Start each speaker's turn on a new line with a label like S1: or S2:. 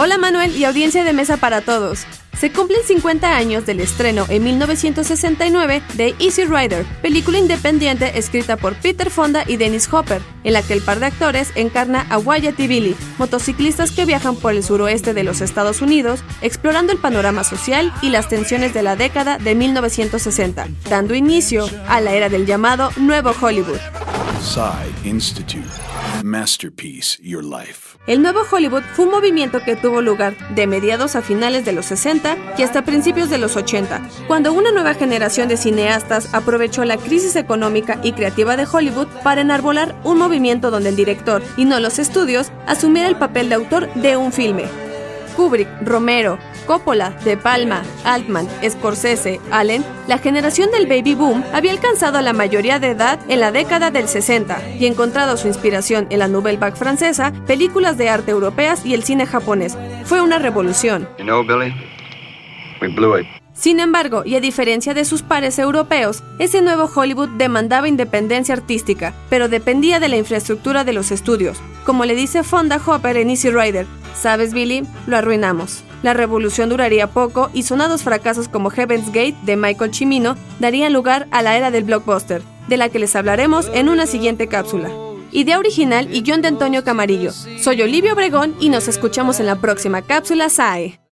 S1: Hola Manuel y audiencia de mesa para todos. Se cumplen 50 años del estreno en 1969 de Easy Rider, película independiente escrita por Peter Fonda y Dennis Hopper, en la que el par de actores encarna a Wyatt y Billy, motociclistas que viajan por el suroeste de los Estados Unidos, explorando el panorama social y las tensiones de la década de 1960, dando inicio a la era del llamado Nuevo Hollywood.
S2: Institute. Masterpiece Your Life.
S1: El nuevo Hollywood fue un movimiento que tuvo lugar de mediados a finales de los 60 y hasta principios de los 80, cuando una nueva generación de cineastas aprovechó la crisis económica y creativa de Hollywood para enarbolar un movimiento donde el director, y no los estudios, asumiera el papel de autor de un filme. Kubrick, Romero, Coppola, De Palma, Altman, Scorsese, Allen, la generación del baby boom había alcanzado la mayoría de edad en la década del 60 y encontrado su inspiración en la Nouvelle Vague francesa, películas de arte europeas y el cine japonés. Fue una revolución. Sin embargo, y a diferencia de sus pares europeos, ese nuevo Hollywood demandaba independencia artística, pero dependía de la infraestructura de los estudios. Como le dice Fonda Hopper en Easy Rider, ¿Sabes, Billy? Lo arruinamos. La revolución duraría poco y sonados fracasos como Heaven's Gate de Michael Cimino darían lugar a la era del blockbuster, de la que les hablaremos en una siguiente cápsula. Idea original y guion de Antonio Camarillo. Soy Olivia Obregón y nos escuchamos en la próxima cápsula SAE.